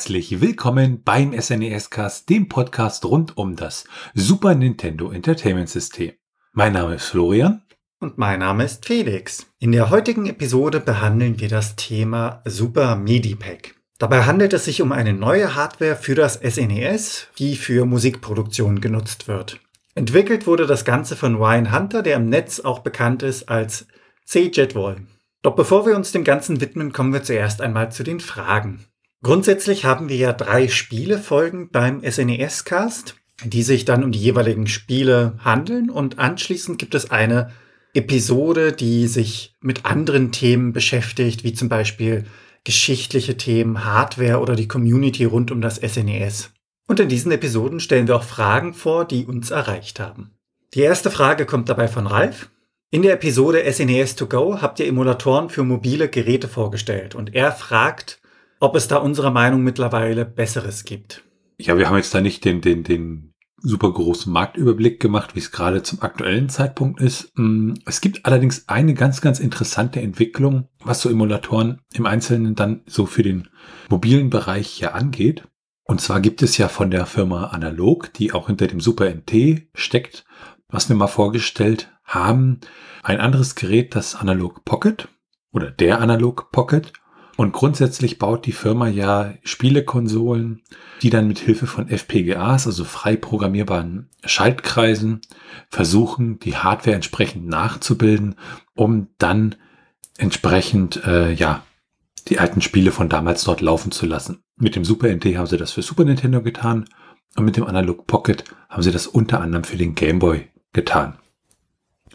herzlich willkommen beim SNES Cast, dem Podcast rund um das Super Nintendo Entertainment System. Mein Name ist Florian. Und mein Name ist Felix. In der heutigen Episode behandeln wir das Thema Super MIDI Pack. Dabei handelt es sich um eine neue Hardware für das SNES, die für Musikproduktion genutzt wird. Entwickelt wurde das Ganze von Ryan Hunter, der im Netz auch bekannt ist als C-Jetwall. Doch bevor wir uns dem Ganzen widmen, kommen wir zuerst einmal zu den Fragen. Grundsätzlich haben wir ja drei Spielefolgen beim SNES-Cast, die sich dann um die jeweiligen Spiele handeln und anschließend gibt es eine Episode, die sich mit anderen Themen beschäftigt, wie zum Beispiel geschichtliche Themen, Hardware oder die Community rund um das SNES. Und in diesen Episoden stellen wir auch Fragen vor, die uns erreicht haben. Die erste Frage kommt dabei von Ralf. In der Episode SNES to go habt ihr Emulatoren für mobile Geräte vorgestellt und er fragt, ob es da unserer Meinung mittlerweile Besseres gibt. Ja, wir haben jetzt da nicht den, den, den super großen Marktüberblick gemacht, wie es gerade zum aktuellen Zeitpunkt ist. Mm, es gibt allerdings eine ganz, ganz interessante Entwicklung, was so Emulatoren im Einzelnen dann so für den mobilen Bereich hier angeht. Und zwar gibt es ja von der Firma Analog, die auch hinter dem Super NT steckt, was wir mal vorgestellt haben, ein anderes Gerät, das Analog Pocket oder der Analog Pocket. Und grundsätzlich baut die Firma ja Spielekonsolen, die dann mit Hilfe von FPGAs, also frei programmierbaren Schaltkreisen, versuchen, die Hardware entsprechend nachzubilden, um dann entsprechend äh, ja die alten Spiele von damals dort laufen zu lassen. Mit dem Super NT haben sie das für Super Nintendo getan und mit dem Analog Pocket haben sie das unter anderem für den Game Boy getan.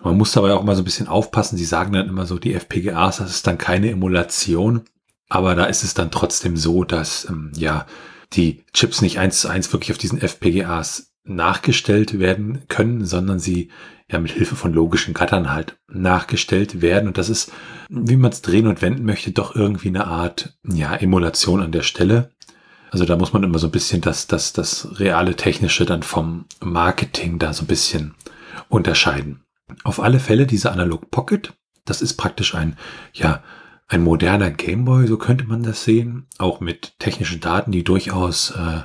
Man muss dabei auch mal so ein bisschen aufpassen. Sie sagen dann immer so, die FPGAs, das ist dann keine Emulation. Aber da ist es dann trotzdem so, dass ähm, ja die Chips nicht eins zu eins wirklich auf diesen FPGAs nachgestellt werden können, sondern sie ja mit Hilfe von logischen Gattern halt nachgestellt werden. Und das ist, wie man es drehen und wenden möchte, doch irgendwie eine Art ja, Emulation an der Stelle. Also da muss man immer so ein bisschen das, das, das reale Technische dann vom Marketing da so ein bisschen unterscheiden. Auf alle Fälle diese Analog Pocket, das ist praktisch ein, ja, ein moderner Gameboy, so könnte man das sehen, auch mit technischen Daten, die durchaus äh,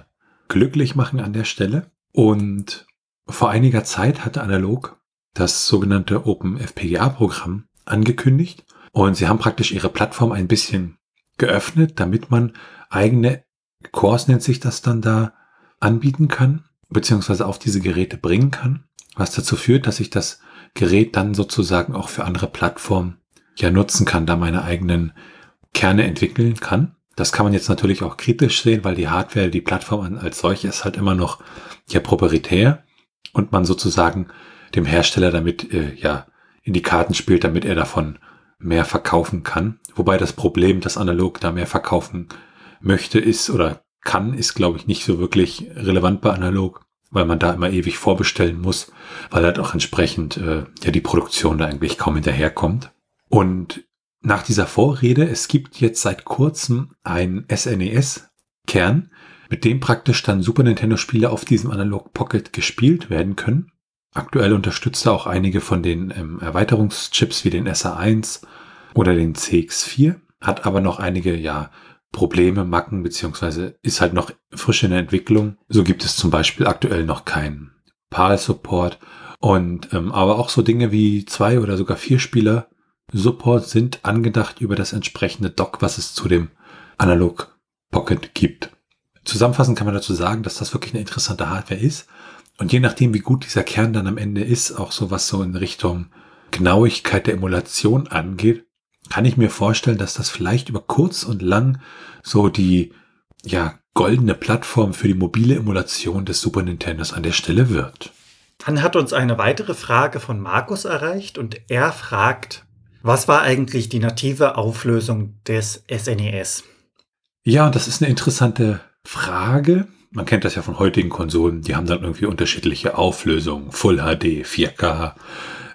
glücklich machen an der Stelle. Und vor einiger Zeit hatte Analog das sogenannte OpenFPGA-Programm angekündigt und sie haben praktisch ihre Plattform ein bisschen geöffnet, damit man eigene Cores nennt sich das dann da anbieten kann, beziehungsweise auf diese Geräte bringen kann, was dazu führt, dass sich das Gerät dann sozusagen auch für andere Plattformen ja nutzen kann, da meine eigenen Kerne entwickeln kann. Das kann man jetzt natürlich auch kritisch sehen, weil die Hardware, die Plattform als solche ist halt immer noch ja proprietär und man sozusagen dem Hersteller damit äh, ja in die Karten spielt, damit er davon mehr verkaufen kann. Wobei das Problem, dass Analog da mehr verkaufen möchte, ist oder kann, ist glaube ich nicht so wirklich relevant bei Analog, weil man da immer ewig vorbestellen muss, weil halt auch entsprechend äh, ja die Produktion da eigentlich kaum hinterherkommt. Und nach dieser Vorrede, es gibt jetzt seit kurzem ein SNES-Kern, mit dem praktisch dann Super Nintendo-Spiele auf diesem Analog Pocket gespielt werden können. Aktuell unterstützt er auch einige von den ähm, Erweiterungschips wie den SA1 oder den CX4, hat aber noch einige, ja, Probleme, Macken, beziehungsweise ist halt noch frisch in der Entwicklung. So gibt es zum Beispiel aktuell noch keinen PAL-Support und ähm, aber auch so Dinge wie zwei oder sogar vier Spieler Support sind angedacht über das entsprechende Dock, was es zu dem Analog Pocket gibt. Zusammenfassend kann man dazu sagen, dass das wirklich eine interessante Hardware ist. Und je nachdem, wie gut dieser Kern dann am Ende ist, auch so was so in Richtung Genauigkeit der Emulation angeht, kann ich mir vorstellen, dass das vielleicht über kurz und lang so die, ja, goldene Plattform für die mobile Emulation des Super Nintendos an der Stelle wird. Dann hat uns eine weitere Frage von Markus erreicht und er fragt, was war eigentlich die native Auflösung des SNES? E ja, das ist eine interessante Frage. Man kennt das ja von heutigen Konsolen. Die haben dann irgendwie unterschiedliche Auflösungen, Full HD, 4K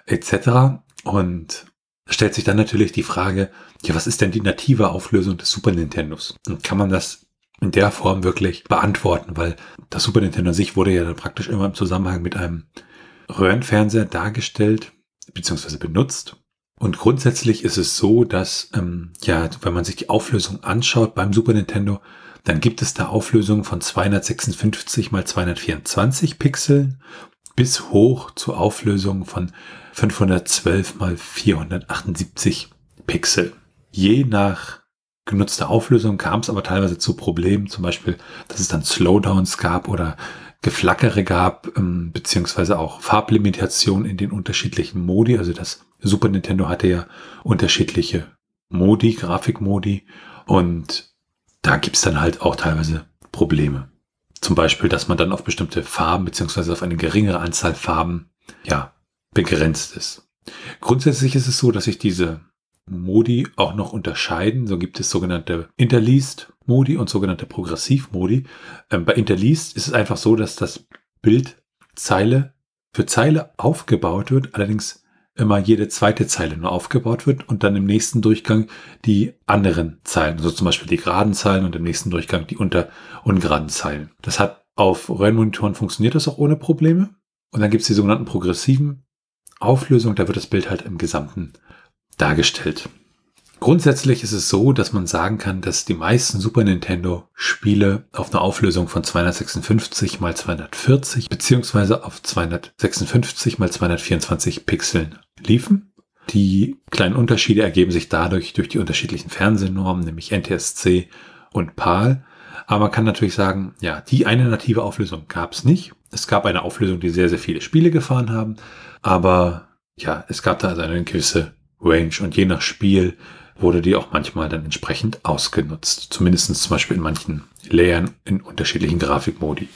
etc. Und stellt sich dann natürlich die Frage, ja, was ist denn die native Auflösung des Super Nintendos? Und kann man das in der Form wirklich beantworten? Weil das Super Nintendo an sich wurde ja dann praktisch immer im Zusammenhang mit einem Röhrenfernseher dargestellt, beziehungsweise benutzt. Und grundsätzlich ist es so, dass, ähm, ja, wenn man sich die Auflösung anschaut beim Super Nintendo, Dann gibt es da Auflösungen von 256 mal 224 Pixeln bis hoch zu Auflösungen von 512 mal 478 Pixel. Je nach genutzter Auflösung kam es aber teilweise zu Problemen, zum Beispiel, dass es dann Slowdowns gab oder Geflackere gab, ähm, beziehungsweise auch Farblimitation in den unterschiedlichen Modi. Also das Super Nintendo hatte ja unterschiedliche Modi, Grafikmodi und da gibt's dann halt auch teilweise Probleme. Zum Beispiel, dass man dann auf bestimmte Farben beziehungsweise auf eine geringere Anzahl Farben ja begrenzt ist. Grundsätzlich ist es so, dass sich diese Modi auch noch unterscheiden. So gibt es sogenannte Interleased Modi und sogenannte Progressiv-Modi. Ähm, bei Interleased ist es einfach so, dass das Bild Zeile für Zeile aufgebaut wird, allerdings immer jede zweite Zeile nur aufgebaut wird und dann im nächsten Durchgang die anderen Zeilen, also zum Beispiel die geraden Zeilen und im nächsten Durchgang die unter ungeraden Zeilen. Das hat auf Röhrenmonitoren funktioniert das auch ohne Probleme. Und dann gibt es die sogenannten progressiven Auflösungen, da wird das Bild halt im Gesamten dargestellt. Grundsätzlich ist es so, dass man sagen kann, dass die meisten Super Nintendo Spiele auf einer Auflösung von 256 mal 240 beziehungsweise auf 256 mal 224 Pixeln liefen. Die kleinen Unterschiede ergeben sich dadurch durch die unterschiedlichen Fernsehnormen, nämlich NTSC und PAL. Aber man kann natürlich sagen, ja, die eine native Auflösung gab es nicht. Es gab eine Auflösung, die sehr, sehr viele Spiele gefahren haben. Aber ja, es gab da also eine gewisse Range und je nach Spiel wurde die auch manchmal dann entsprechend ausgenutzt. Zumindest zum Beispiel in manchen Layern in unterschiedlichen Grafikmodi.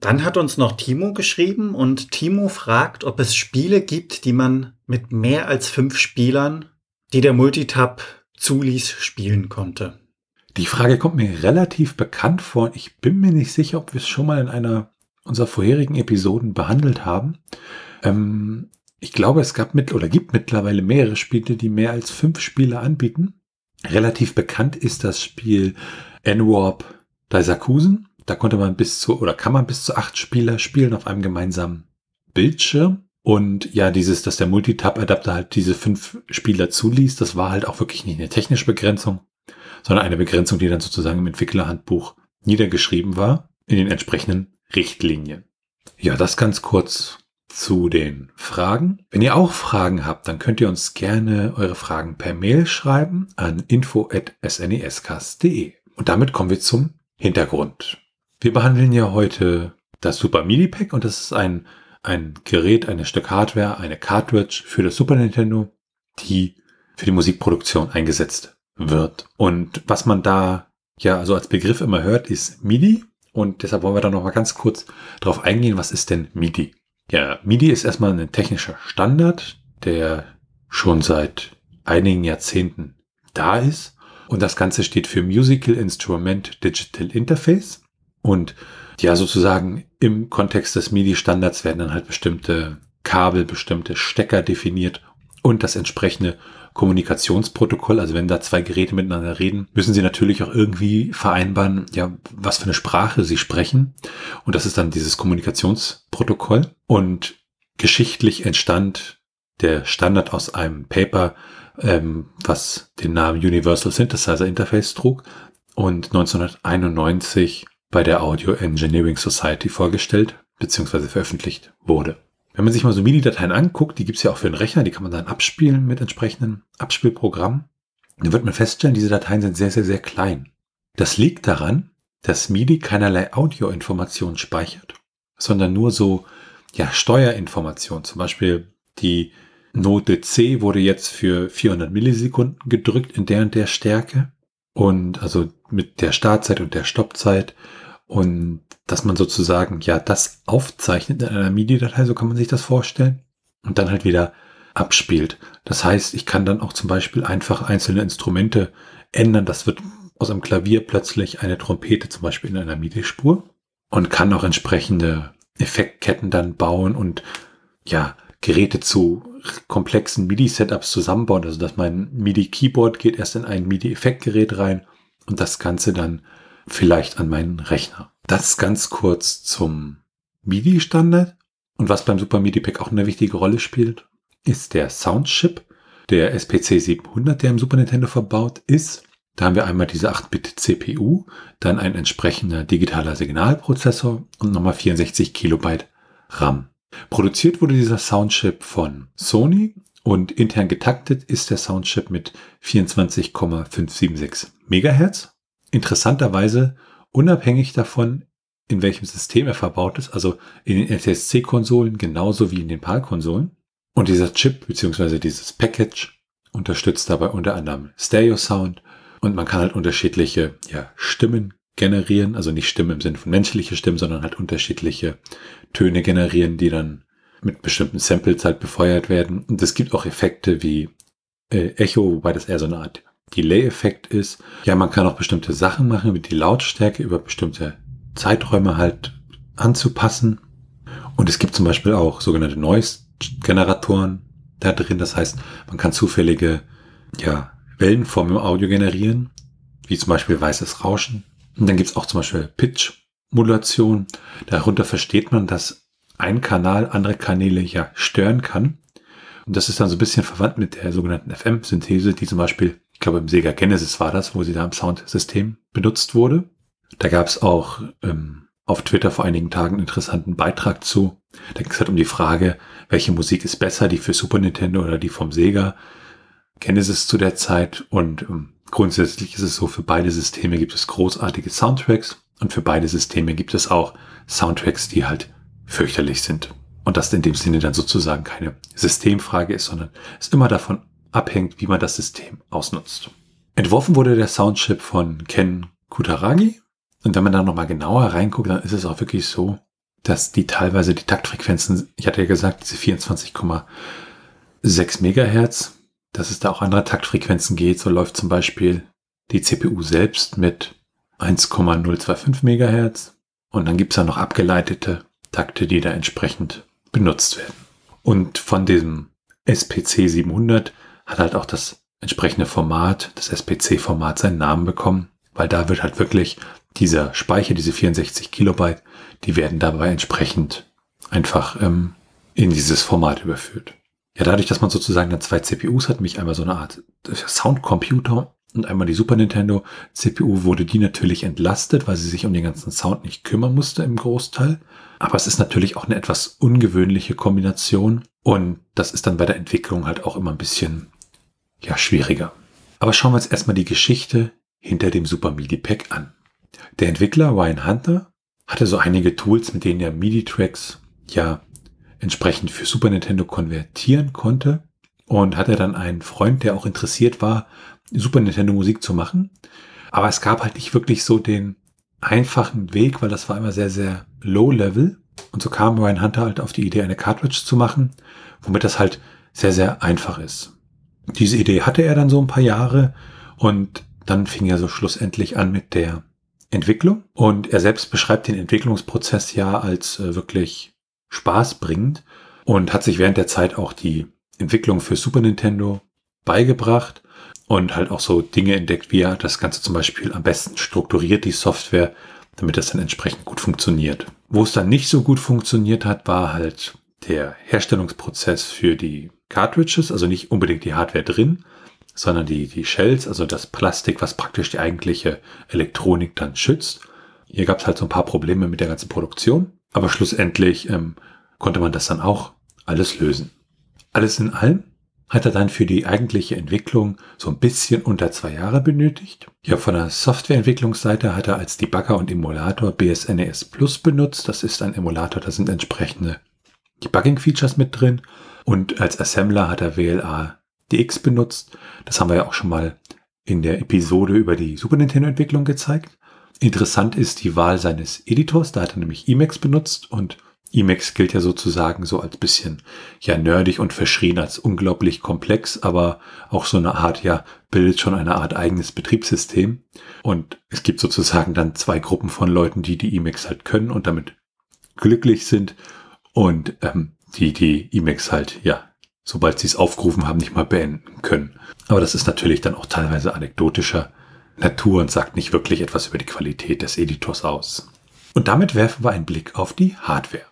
Dann hat uns noch Timo geschrieben und Timo fragt, ob es Spiele gibt, die man mit mehr als fünf Spielern, die der Multitab zuließ, spielen konnte. Die Frage kommt mir relativ bekannt vor. Ich bin mir nicht sicher, ob wir es schon mal in einer unserer vorherigen Episoden behandelt haben. Ähm, ich glaube, es gab mit oder gibt mittlerweile mehrere Spiele, die mehr als fünf Spiele anbieten. Relativ bekannt ist das Spiel N-Warp Daisakusen. Da konnte man bis zu oder kann man bis zu acht Spieler spielen auf einem gemeinsamen Bildschirm. Und ja, dieses, dass der Multitab-Adapter halt diese fünf Spieler zuließ, das war halt auch wirklich nicht eine technische Begrenzung, sondern eine Begrenzung, die dann sozusagen im Entwicklerhandbuch niedergeschrieben war in den entsprechenden Richtlinien. Ja, das ganz kurz zu den Fragen. Wenn ihr auch Fragen habt, dann könnt ihr uns gerne eure Fragen per Mail schreiben an info.snescast.de. Und damit kommen wir zum Hintergrund. Wir behandeln ja heute das Super MIDI Pack und das ist ein, ein Gerät, ein Stück Hardware, eine Cartridge für das Super Nintendo, die für die Musikproduktion eingesetzt wird. Und was man da ja also als Begriff immer hört, ist MIDI. Und deshalb wollen wir da noch mal ganz kurz drauf eingehen, was ist denn MIDI? Ja, MIDI ist erstmal ein technischer Standard, der schon seit einigen Jahrzehnten da ist. Und das Ganze steht für Musical Instrument Digital Interface. Und ja, sozusagen im Kontext des MIDI-Standards werden dann halt bestimmte Kabel, bestimmte Stecker definiert und das entsprechende Kommunikationsprotokoll. Also wenn da zwei Geräte miteinander reden, müssen sie natürlich auch irgendwie vereinbaren, ja, was für eine Sprache sie sprechen. Und das ist dann dieses Kommunikationsprotokoll. Und geschichtlich entstand der Standard aus einem Paper, ähm, was den Namen Universal Synthesizer Interface trug und 1991 bei der Audio Engineering Society vorgestellt bzw. veröffentlicht wurde. Wenn man sich mal so MIDI-Dateien anguckt, die gibt's ja auch für den Rechner, die kann man dann abspielen mit entsprechenden Abspielprogrammen, dann wird man feststellen, diese Dateien sind sehr, sehr, sehr klein. Das liegt daran, dass MIDI keinerlei Audioinformationen speichert, sondern nur so ja, Steuerinformationen. Zum Beispiel die Note C wurde jetzt für 400 Millisekunden gedrückt in der und der Stärke und also mit der Startzeit und der Stoppzeit und dass man sozusagen ja das aufzeichnet in einer MIDI-Datei, so kann man sich das vorstellen, und dann halt wieder abspielt. Das heißt, ich kann dann auch zum Beispiel einfach einzelne Instrumente ändern. Das wird aus einem Klavier plötzlich eine Trompete zum Beispiel in einer MIDI-Spur und kann auch entsprechende Effektketten dann bauen und ja, Geräte zu komplexen MIDI-Setups zusammenbauen. Also dass mein MIDI-Keyboard geht erst in ein MIDI-Effektgerät rein und das Ganze dann vielleicht an meinen Rechner. Das ganz kurz zum MIDI-Standard. Und was beim Super MIDI Pack auch eine wichtige Rolle spielt, ist der Soundchip, der SPC 700, der im Super Nintendo verbaut ist. Da haben wir einmal diese 8-Bit CPU, dann ein entsprechender digitaler Signalprozessor und nochmal 64 Kilobyte RAM. Produziert wurde dieser Soundchip von Sony und intern getaktet ist der Soundchip mit 24,576 Megahertz. Interessanterweise unabhängig davon, in welchem System er verbaut ist, also in den NTSC-Konsolen genauso wie in den PAL-Konsolen. Und dieser Chip bzw. dieses Package unterstützt dabei unter anderem Stereo Sound und man kann halt unterschiedliche ja, Stimmen generieren, also nicht Stimmen im Sinne von menschliche Stimmen, sondern halt unterschiedliche Töne generieren, die dann mit bestimmten Samples halt befeuert werden. Und es gibt auch Effekte wie äh, Echo, wobei das eher so eine Art Delay-Effekt ist. Ja, man kann auch bestimmte Sachen machen, wie die Lautstärke über bestimmte Zeiträume halt anzupassen. Und es gibt zum Beispiel auch sogenannte Noise-Generatoren da drin. Das heißt, man kann zufällige ja, Wellenformen im Audio generieren, wie zum Beispiel weißes Rauschen. Und dann gibt es auch zum Beispiel Pitch-Modulation. Darunter versteht man, dass ein Kanal andere Kanäle ja stören kann. Und das ist dann so ein bisschen verwandt mit der sogenannten FM-Synthese, die zum Beispiel, glaube im Sega Genesis war das, wo sie da im Soundsystem benutzt wurde. Da gab es auch ähm, auf Twitter vor einigen Tagen einen interessanten Beitrag zu. Da ging es halt um die Frage, welche Musik ist besser, die für Super Nintendo oder die vom Sega Genesis zu der Zeit. Und ähm, grundsätzlich ist es so, für beide Systeme gibt es großartige Soundtracks und für beide Systeme gibt es auch Soundtracks, die halt fürchterlich sind. Und das in dem Sinne dann sozusagen keine Systemfrage ist, sondern es immer davon abhängt, wie man das System ausnutzt. Entworfen wurde der Soundchip von Ken Kutaragi und wenn man da nochmal genauer reinguckt, dann ist es auch wirklich so, dass die teilweise die Taktfrequenzen, ich hatte ja gesagt, diese 24,6 Megahertz, dass es da auch andere Taktfrequenzen geht. So läuft zum Beispiel die CPU selbst mit 1,025 Megahertz. Und dann gibt es da noch abgeleitete Takte, die da entsprechend benutzt werden. Und von diesem SPC 700 hat halt auch das entsprechende Format, das SPC-Format seinen Namen bekommen, weil da wird halt wirklich dieser Speicher, diese 64 Kilobyte, die werden dabei entsprechend einfach ähm, in dieses Format überführt. Ja, dadurch, dass man sozusagen dann zwei CPUs hat, mich einmal so eine Art Soundcomputer und einmal die Super Nintendo CPU, wurde die natürlich entlastet, weil sie sich um den ganzen Sound nicht kümmern musste im Großteil. Aber es ist natürlich auch eine etwas ungewöhnliche Kombination und das ist dann bei der Entwicklung halt auch immer ein bisschen, ja, schwieriger. Aber schauen wir uns erstmal die Geschichte hinter dem Super MIDI Pack an. Der Entwickler Ryan Hunter hatte so einige Tools, mit denen er MIDI-Tracks ja entsprechend für Super Nintendo konvertieren konnte und hatte dann einen Freund, der auch interessiert war, Super Nintendo Musik zu machen. Aber es gab halt nicht wirklich so den einfachen Weg, weil das war immer sehr, sehr low level. Und so kam Ryan Hunter halt auf die Idee, eine Cartridge zu machen, womit das halt sehr, sehr einfach ist. Diese Idee hatte er dann so ein paar Jahre und dann fing er so schlussendlich an mit der Entwicklung. Und er selbst beschreibt den Entwicklungsprozess ja als äh, wirklich spaßbringend und hat sich während der Zeit auch die Entwicklung für Super Nintendo beigebracht und halt auch so Dinge entdeckt, wie er das Ganze zum Beispiel am besten strukturiert, die Software, damit das dann entsprechend gut funktioniert. Wo es dann nicht so gut funktioniert hat, war halt der Herstellungsprozess für die Cartridges, also nicht unbedingt die Hardware drin, sondern die, die Shells, also das Plastik, was praktisch die eigentliche Elektronik dann schützt. Hier gab es halt so ein paar Probleme mit der ganzen Produktion, aber schlussendlich ähm, konnte man das dann auch alles lösen. Alles in allem hat er dann für die eigentliche Entwicklung so ein bisschen unter zwei Jahre benötigt. Ja, von der Softwareentwicklungsseite hat er als Debugger und Emulator BSNES Plus benutzt. Das ist ein Emulator, da sind entsprechende Debugging-Features mit drin. Und als Assembler hat er WLA DX benutzt. Das haben wir ja auch schon mal in der Episode über die Super Nintendo Entwicklung gezeigt. Interessant ist die Wahl seines Editors. Da hat er nämlich Emacs benutzt und Emacs gilt ja sozusagen so als bisschen ja nerdig und verschrien als unglaublich komplex, aber auch so eine Art ja bildet schon eine Art eigenes Betriebssystem. Und es gibt sozusagen dann zwei Gruppen von Leuten, die die Emacs halt können und damit glücklich sind und ähm, die die Emacs halt ja sobald sie es aufgerufen haben, nicht mal beenden können. Aber das ist natürlich dann auch teilweise anekdotischer Natur und sagt nicht wirklich etwas über die Qualität des Editors aus. Und damit werfen wir einen Blick auf die Hardware.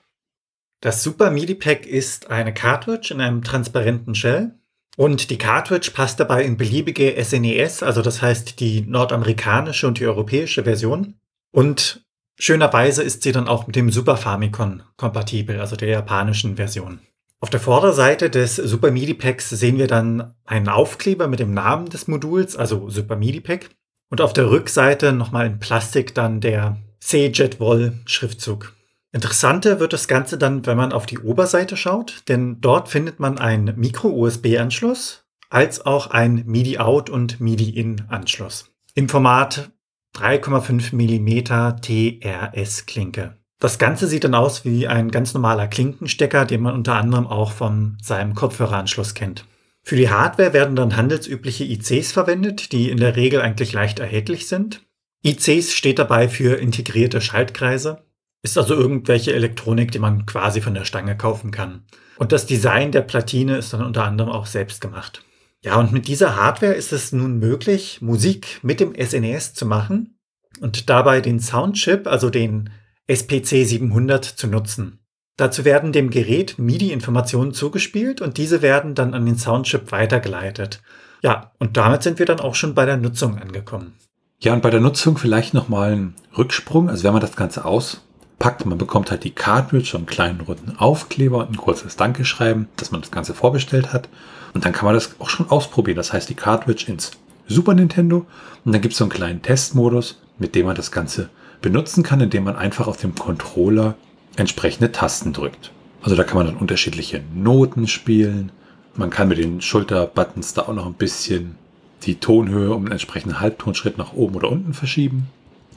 Das Super MIDI Pack ist eine Cartridge in einem transparenten Shell Und die Cartridge passt dabei in beliebige SNES, e also das heißt die nordamerikanische und die europäische Version. Und schönerweise ist sie dann auch mit dem Super Famicom kompatibel, also der japanischen Version. Auf der Vorderseite des Super MIDI Packs sehen wir dann einen Aufkleber mit dem Namen des Moduls, also Super MIDI Pack. Und auf der Rückseite nochmal in Plastik dann der C-Jet-Woll Schriftzug. Interessanter wird das Ganze dann, wenn man auf die Oberseite schaut, denn dort findet man einen Micro-USB-Anschluss als auch ein MIDI-Out und MIDI-In-Anschluss im Format 3,5 mm TRS-Klinke. Das Ganze sieht dann aus wie ein ganz normaler Klinkenstecker, den man unter anderem auch von seinem Kopfhöreranschluss kennt. Für die Hardware werden dann handelsübliche ICs verwendet, die in der Regel eigentlich leicht erhältlich sind. ICs steht dabei für integrierte Schaltkreise. Ist also irgendwelche Elektronik, die man quasi von der Stange kaufen kann. Und das Design der Platine ist dann unter anderem auch selbst gemacht. Ja, und mit dieser Hardware ist es nun möglich, Musik mit dem SNES e zu machen und dabei den Soundchip, also den SPC 700 zu nutzen. Dazu werden dem Gerät MIDI-Informationen zugespielt und diese werden dann an den Soundchip weitergeleitet. Ja, und damit sind wir dann auch schon bei der Nutzung angekommen. Ja, und bei der Nutzung vielleicht nochmal ein Rücksprung. Also wenn man das Ganze auspackt, man bekommt halt die Cartridge, einen kleinen runden Aufkleber und ein kurzes Dankeschreiben, dass man das Ganze vorbestellt hat. Und dann kann man das auch schon ausprobieren. Das heißt, die Cartridge ins Super Nintendo und dann gibt es so einen kleinen Testmodus, mit dem man das Ganze benutzen kann, indem man einfach auf dem Controller entsprechende Tasten drückt. Also da kann man dann unterschiedliche Noten spielen. Man kann mit den Schulterbuttons da auch noch ein bisschen die Tonhöhe um einen entsprechenden Halbtonschritt nach oben oder unten verschieben.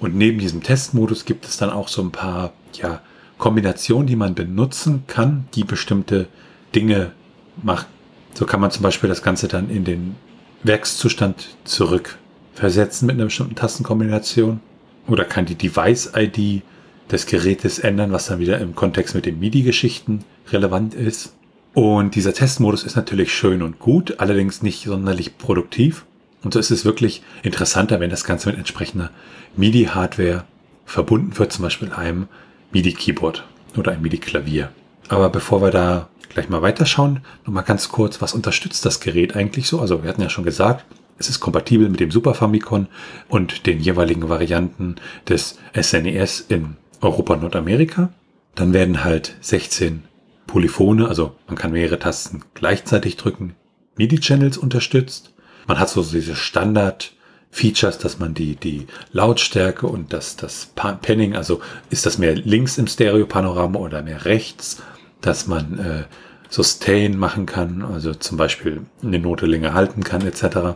Und neben diesem Testmodus gibt es dann auch so ein paar ja, Kombinationen, die man benutzen kann, die bestimmte Dinge machen. So kann man zum Beispiel das Ganze dann in den Werkszustand zurückversetzen mit einer bestimmten Tastenkombination. Oder kann die Device-ID des Gerätes ändern, was dann wieder im Kontext mit den MIDI-Geschichten relevant ist. Und dieser Testmodus ist natürlich schön und gut, allerdings nicht sonderlich produktiv. Und so ist es wirklich interessanter, wenn das Ganze mit entsprechender MIDI-Hardware verbunden wird, zum Beispiel einem MIDI-Keyboard oder einem MIDI-Klavier. Aber bevor wir da gleich mal weiterschauen, nochmal ganz kurz, was unterstützt das Gerät eigentlich so? Also wir hatten ja schon gesagt, es ist kompatibel mit dem Super Famicom und den jeweiligen Varianten des SNES e in Europa und Nordamerika. Dann werden halt 16 Polyphone, also man kann mehrere Tasten gleichzeitig drücken, MIDI-Channels unterstützt. Man hat so diese Standard-Features, dass man die, die Lautstärke und das, das Panning, also ist das mehr links im Stereopanorama oder mehr rechts, dass man äh, Sustain machen kann, also zum Beispiel eine Note länger halten kann, etc.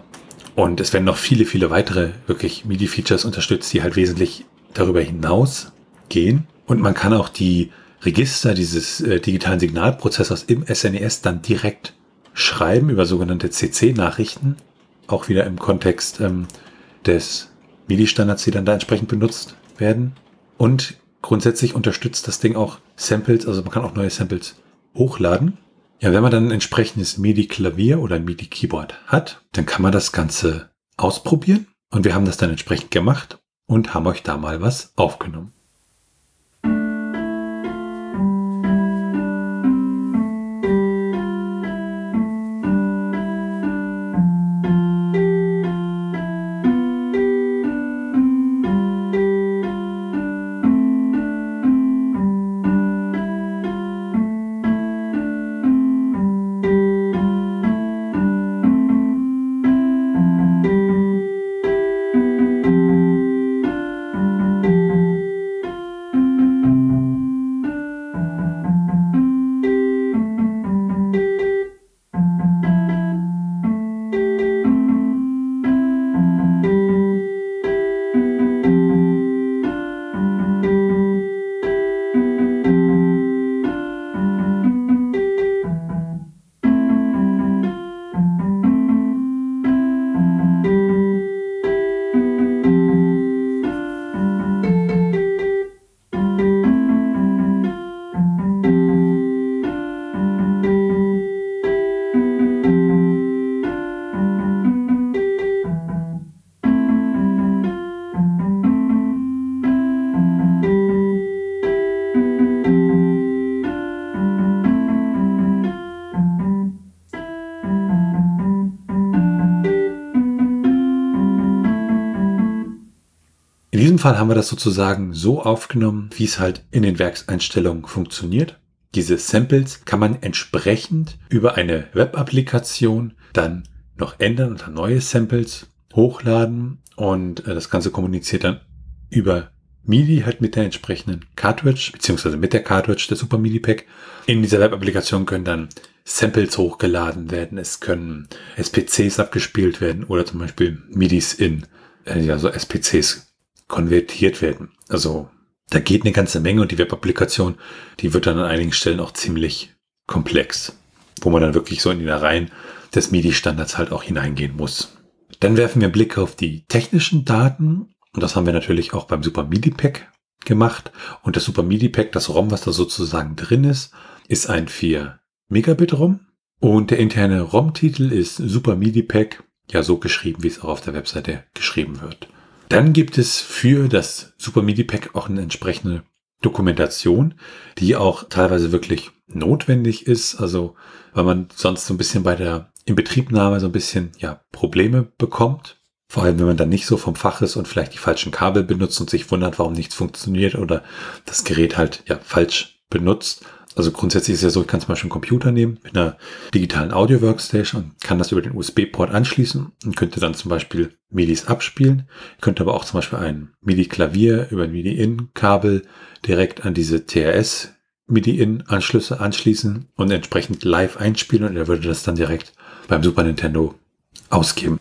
Und es werden noch viele, viele weitere wirklich MIDI-Features unterstützt, die halt wesentlich darüber hinaus gehen. Und man kann auch die Register dieses äh, digitalen Signalprozessors im SNES e dann direkt schreiben über sogenannte CC-Nachrichten. Auch wieder im Kontext ähm, des MIDI-Standards, die dann da entsprechend benutzt werden. Und grundsätzlich unterstützt das Ding auch Samples, also man kann auch neue Samples hochladen. Ja, wenn man dann ein entsprechendes MIDI-Klavier oder MIDI-Keyboard hat, dann kann man das Ganze ausprobieren. Und wir haben das dann entsprechend gemacht und haben euch da mal was aufgenommen. Fall haben wir das sozusagen so aufgenommen, wie es halt in den Werkseinstellungen funktioniert. Diese Samples kann man entsprechend über eine Web-Applikation dann noch ändern und dann neue Samples hochladen und äh, das Ganze kommuniziert dann über MIDI halt mit der entsprechenden Cartridge, beziehungsweise mit der Cartridge der Super MIDI Pack. In dieser Web-Applikation können dann Samples hochgeladen werden, es können SPCs abgespielt werden oder zum Beispiel MIDIs in äh, ja, so SPCs konvertiert werden. Also da geht eine ganze Menge und die Web-Applikation, die wird dann an einigen Stellen auch ziemlich komplex, wo man dann wirklich so in die Reihen des MIDI-Standards halt auch hineingehen muss. Dann werfen wir einen Blick auf die technischen Daten und das haben wir natürlich auch beim Super MIDI Pack gemacht. Und das Super MIDI Pack, das ROM, was da sozusagen drin ist, ist ein 4 Megabit ROM und der interne ROM-Titel ist Super MIDI Pack, ja so geschrieben, wie es auch auf der Webseite geschrieben wird. Dann gibt es für das Super MIDI Pack auch eine entsprechende Dokumentation, die auch teilweise wirklich notwendig ist. Also, weil man sonst so ein bisschen bei der Inbetriebnahme so ein bisschen, ja, Probleme bekommt. Vor allem, wenn man dann nicht so vom Fach ist und vielleicht die falschen Kabel benutzt und sich wundert, warum nichts funktioniert oder das Gerät halt, ja, falsch benutzt. Also grundsätzlich ist es ja so, ich kann zum Beispiel einen Computer nehmen mit einer digitalen Audio-Workstation und kann das über den USB-Port anschließen und könnte dann zum Beispiel MIDIs abspielen. Ich könnte aber auch zum Beispiel ein MIDI-Klavier über ein MIDI-In-Kabel direkt an diese TRS MIDI-In-Anschlüsse anschließen und entsprechend live einspielen und er würde das dann direkt beim Super Nintendo ausgeben.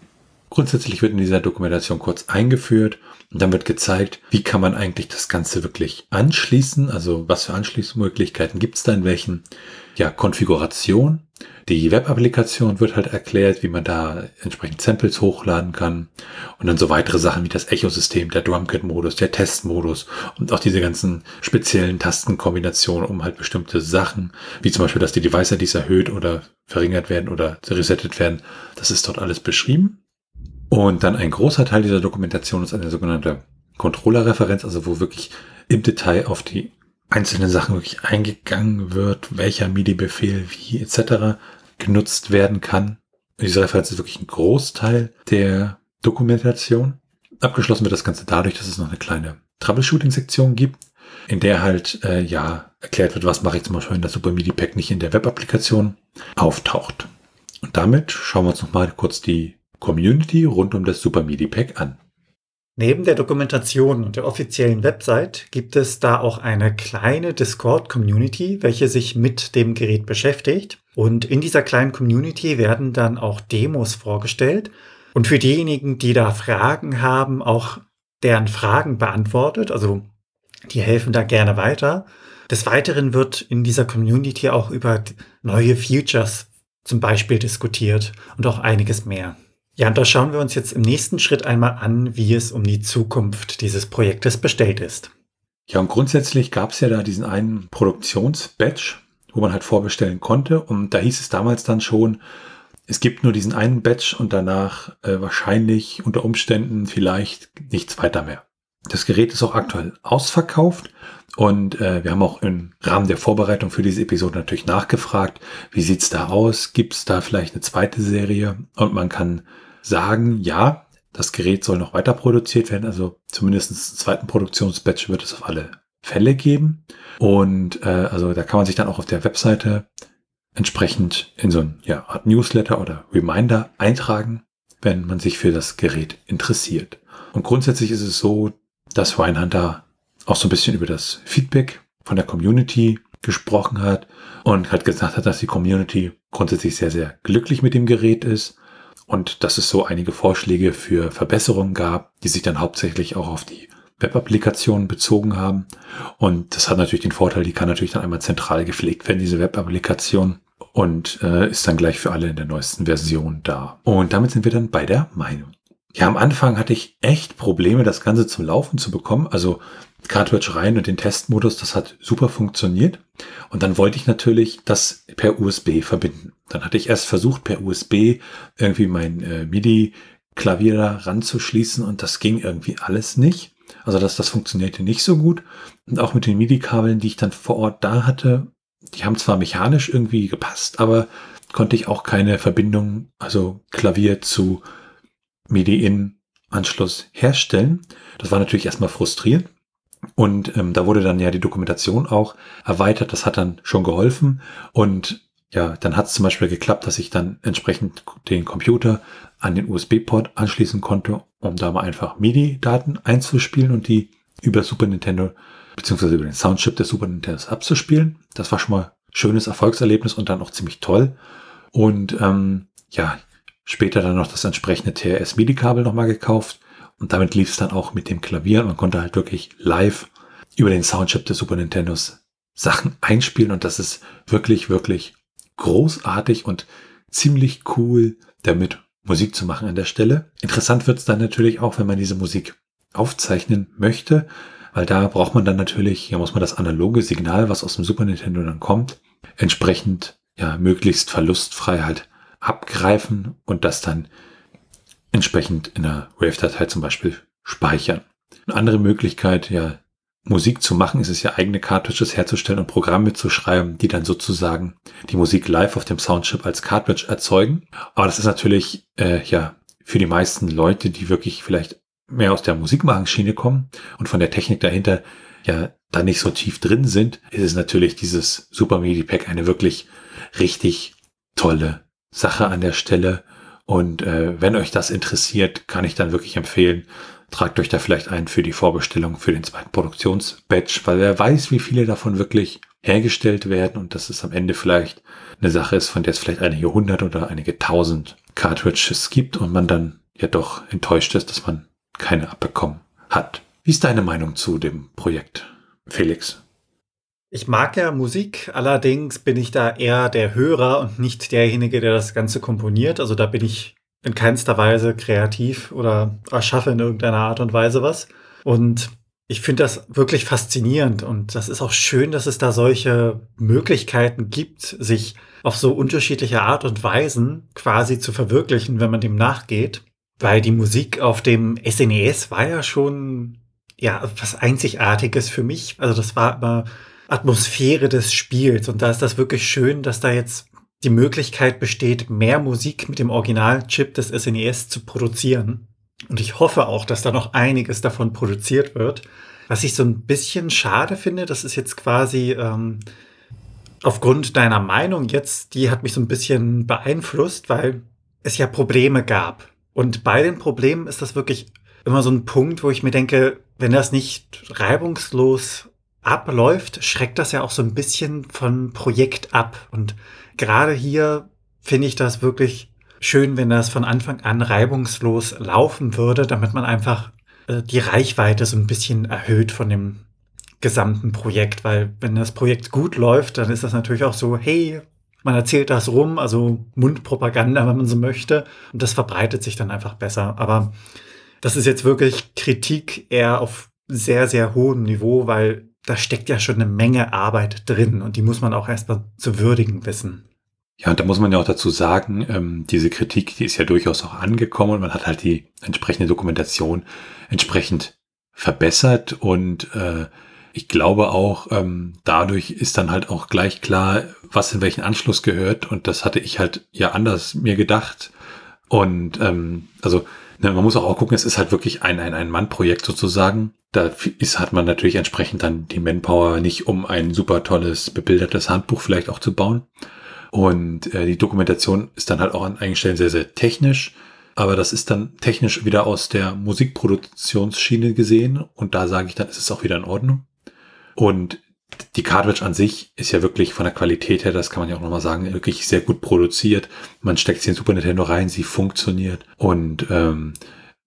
Grundsätzlich wird in dieser Dokumentation kurz eingeführt und dann wird gezeigt, wie kann man eigentlich das Ganze wirklich anschließen, also was für Anschließmöglichkeiten gibt es da in welchen ja, Konfiguration. Die Web-Applikation wird halt erklärt, wie man da entsprechend Samples hochladen kann und dann so weitere Sachen wie das Echo-System, der Drumkit-Modus, der Test-Modus und auch diese ganzen speziellen Tastenkombinationen, um halt bestimmte Sachen, wie zum Beispiel, dass die Device-IDs erhöht oder verringert werden oder resettet werden, das ist dort alles beschrieben. Und dann ein großer Teil dieser Dokumentation ist eine sogenannte Controller-Referenz, also wo wirklich im Detail auf die einzelnen Sachen wirklich eingegangen wird, welcher MIDI-Befehl wie etc. genutzt werden kann. Diese Referenz ist wirklich ein Großteil der Dokumentation. Abgeschlossen wird das Ganze dadurch, dass es noch eine kleine Troubleshooting-Sektion gibt, in der halt äh, ja erklärt wird, was mache ich zum Beispiel, wenn das Super MIDI Pack nicht in der Web-Applikation auftaucht. Und damit schauen wir uns noch mal kurz die Community rund um das Super MIDI Pack an. Neben der Dokumentation und der offiziellen Website gibt es da auch eine kleine Discord-Community, welche sich mit dem Gerät beschäftigt. Und in dieser kleinen Community werden dann auch Demos vorgestellt. Und für diejenigen, die da Fragen haben, auch deren Fragen beantwortet. Also die helfen da gerne weiter. Des Weiteren wird in dieser Community auch über neue Features zum Beispiel diskutiert und auch einiges mehr. Ja, und da schauen wir uns jetzt im nächsten Schritt einmal an, wie es um die Zukunft dieses Projektes bestellt ist. Ja, und grundsätzlich gab es ja da diesen einen Produktionsbatch, wo man halt vorbestellen konnte. Und da hieß es damals dann schon, es gibt nur diesen einen Batch und danach äh, wahrscheinlich unter Umständen vielleicht nichts weiter mehr. Das Gerät ist auch aktuell ausverkauft und äh, wir haben auch im Rahmen der Vorbereitung für diese Episode natürlich nachgefragt, wie sieht's da aus? Gibt es da vielleicht eine zweite Serie? Und man kann sagen, ja, das Gerät soll noch weiter produziert werden, also zumindest einen zweiten Produktionsbatch wird es auf alle Fälle geben. Und äh, also da kann man sich dann auch auf der Webseite entsprechend in so ein ja, Art Newsletter oder Reminder eintragen, wenn man sich für das Gerät interessiert. Und grundsätzlich ist es so, dass Ryan auch so ein bisschen über das Feedback von der Community gesprochen hat und hat gesagt hat, dass die Community grundsätzlich sehr, sehr glücklich mit dem Gerät ist und dass es so einige Vorschläge für Verbesserungen gab, die sich dann hauptsächlich auch auf die Web-Applikationen bezogen haben. Und das hat natürlich den Vorteil, die kann natürlich dann einmal zentral gepflegt werden, diese Web-Applikation, und äh, ist dann gleich für alle in der neuesten Version da. Und damit sind wir dann bei der Meinung. Ja, am Anfang hatte ich echt Probleme, das Ganze zum Laufen zu bekommen. Also Cartridge rein und den Testmodus, das hat super funktioniert. Und dann wollte ich natürlich das per USB verbinden. Dann hatte ich erst versucht, per USB irgendwie mein äh, MIDI-Klavier da ranzuschließen und das ging irgendwie alles nicht. Also das, das funktionierte nicht so gut. Und auch mit den MIDI-Kabeln, die ich dann vor Ort da hatte, die haben zwar mechanisch irgendwie gepasst, aber konnte ich auch keine Verbindung, also Klavier zu MIDI-In Anschluss herstellen. Das war natürlich erstmal frustrierend. Und ähm, da wurde dann ja die Dokumentation auch erweitert. Das hat dann schon geholfen. Und ja, dann hat es zum Beispiel geklappt, dass ich dann entsprechend den Computer an den USB-Port anschließen konnte, um da mal einfach MIDI-Daten einzuspielen und die über Super Nintendo beziehungsweise über den Soundchip des Super Nintendo abzuspielen. Das war schon mal schönes Erfolgserlebnis und dann auch ziemlich toll. Und ähm, ja, später dann noch das entsprechende TRS-MIDI-Kabel nochmal gekauft. Und damit lief es dann auch mit dem Klavier. Und man konnte halt wirklich live über den Soundchip des Super Nintendos Sachen einspielen. Und das ist wirklich, wirklich großartig und ziemlich cool, damit Musik zu machen an der Stelle. Interessant wird es dann natürlich auch, wenn man diese Musik aufzeichnen möchte, weil da braucht man dann natürlich, ja muss man das analoge Signal, was aus dem Super Nintendo dann kommt, entsprechend ja möglichst verlustfrei halt abgreifen und das dann entsprechend in einer Wave-Datei zum Beispiel speichern. Eine andere Möglichkeit, ja, Musik zu machen, ist es ja eigene Cartridges herzustellen und Programme zu schreiben, die dann sozusagen die Musik live auf dem Soundchip als Cartridge erzeugen. Aber das ist natürlich, äh, ja, für die meisten Leute, die wirklich vielleicht mehr aus der Musikmachenschiene kommen und von der Technik dahinter ja da nicht so tief drin sind, ist es natürlich dieses Super MIDI Pack eine wirklich richtig tolle Sache an der Stelle. Und äh, wenn euch das interessiert, kann ich dann wirklich empfehlen, tragt euch da vielleicht ein für die Vorbestellung für den zweiten Produktionsbatch, weil wer weiß, wie viele davon wirklich hergestellt werden und dass es am Ende vielleicht eine Sache ist, von der es vielleicht einige hundert oder einige tausend Cartridges gibt und man dann ja doch enttäuscht ist, dass man keine abbekommen hat. Wie ist deine Meinung zu dem Projekt, Felix? Ich mag ja Musik, allerdings bin ich da eher der Hörer und nicht derjenige, der das Ganze komponiert. Also da bin ich in keinster Weise kreativ oder erschaffe in irgendeiner Art und Weise was. Und ich finde das wirklich faszinierend und das ist auch schön, dass es da solche Möglichkeiten gibt, sich auf so unterschiedliche Art und Weisen quasi zu verwirklichen, wenn man dem nachgeht. Weil die Musik auf dem SNES e war ja schon ja was Einzigartiges für mich. Also das war immer Atmosphäre des Spiels. Und da ist das wirklich schön, dass da jetzt die Möglichkeit besteht, mehr Musik mit dem Originalchip des SNES e zu produzieren. Und ich hoffe auch, dass da noch einiges davon produziert wird. Was ich so ein bisschen schade finde, das ist jetzt quasi ähm, aufgrund deiner Meinung jetzt, die hat mich so ein bisschen beeinflusst, weil es ja Probleme gab. Und bei den Problemen ist das wirklich immer so ein Punkt, wo ich mir denke, wenn das nicht reibungslos abläuft, schreckt das ja auch so ein bisschen von Projekt ab. Und gerade hier finde ich das wirklich schön, wenn das von Anfang an reibungslos laufen würde, damit man einfach äh, die Reichweite so ein bisschen erhöht von dem gesamten Projekt. Weil wenn das Projekt gut läuft, dann ist das natürlich auch so, hey, man erzählt das rum, also Mundpropaganda, wenn man so möchte. Und das verbreitet sich dann einfach besser. Aber das ist jetzt wirklich Kritik eher auf sehr, sehr hohem Niveau, weil da steckt ja schon eine Menge Arbeit drin und die muss man auch erstmal zu würdigen wissen. Ja, und da muss man ja auch dazu sagen, ähm, diese Kritik, die ist ja durchaus auch angekommen und man hat halt die entsprechende Dokumentation entsprechend verbessert und äh, ich glaube auch, ähm, dadurch ist dann halt auch gleich klar, was in welchen Anschluss gehört und das hatte ich halt ja anders mir gedacht und ähm, also Ne, man muss auch, gucken, es ist halt wirklich ein, ein, ein Mann-Projekt sozusagen. Da ist, hat man natürlich entsprechend dann die Manpower nicht, um ein super tolles, bebildertes Handbuch vielleicht auch zu bauen. Und äh, die Dokumentation ist dann halt auch an einigen Stellen sehr, sehr technisch. Aber das ist dann technisch wieder aus der Musikproduktionsschiene gesehen. Und da sage ich dann, ist es auch wieder in Ordnung. Und die Cartridge an sich ist ja wirklich von der Qualität her, das kann man ja auch nochmal sagen, wirklich sehr gut produziert. Man steckt sie in Super Nintendo rein, sie funktioniert und ähm,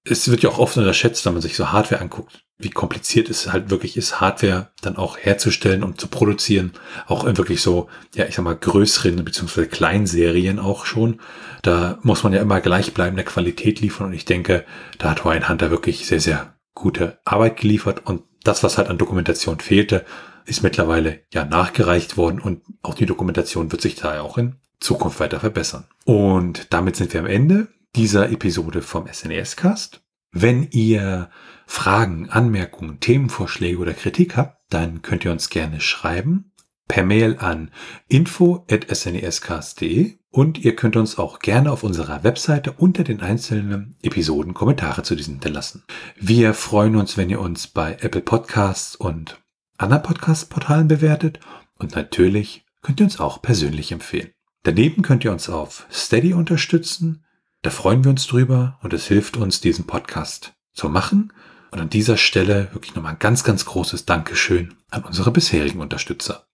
es wird ja auch oft unterschätzt, wenn man sich so Hardware anguckt, wie kompliziert es halt wirklich ist, Hardware dann auch herzustellen und zu produzieren. Auch in wirklich so, ja, ich sag mal, größeren bzw. Kleinserien auch schon. Da muss man ja immer gleichbleibende Qualität liefern und ich denke, da hat Ryan Hunter wirklich sehr, sehr gute Arbeit geliefert und das, was halt an Dokumentation fehlte, ist mittlerweile ja nachgereicht worden und auch die Dokumentation wird sich da auch in Zukunft weiter verbessern. Und damit sind wir am Ende dieser Episode vom SNES Cast. Wenn ihr Fragen, Anmerkungen, Themenvorschläge oder Kritik habt, dann könnt ihr uns gerne schreiben per Mail an info.snescast.de und ihr könnt uns auch gerne auf unserer Webseite unter den einzelnen Episoden Kommentare zu diesen hinterlassen. Wir freuen uns, wenn ihr uns bei Apple Podcasts und anderen Podcast-Portalen bewertet und natürlich könnt ihr uns auch persönlich empfehlen. Daneben könnt ihr uns auf Steady unterstützen. Da freuen wir uns drüber und es hilft uns, diesen Podcast zu machen. Und an dieser Stelle wirklich nochmal ein ganz, ganz großes Dankeschön an unsere bisherigen Unterstützer.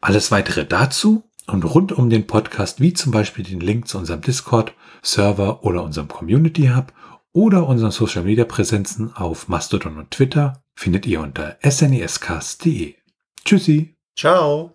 Alles weitere dazu und rund um den Podcast, wie zum Beispiel den Link zu unserem Discord-Server oder unserem Community Hub oder unseren Social Media Präsenzen auf Mastodon und Twitter, findet ihr unter snescast.de. Tschüssi. Ciao.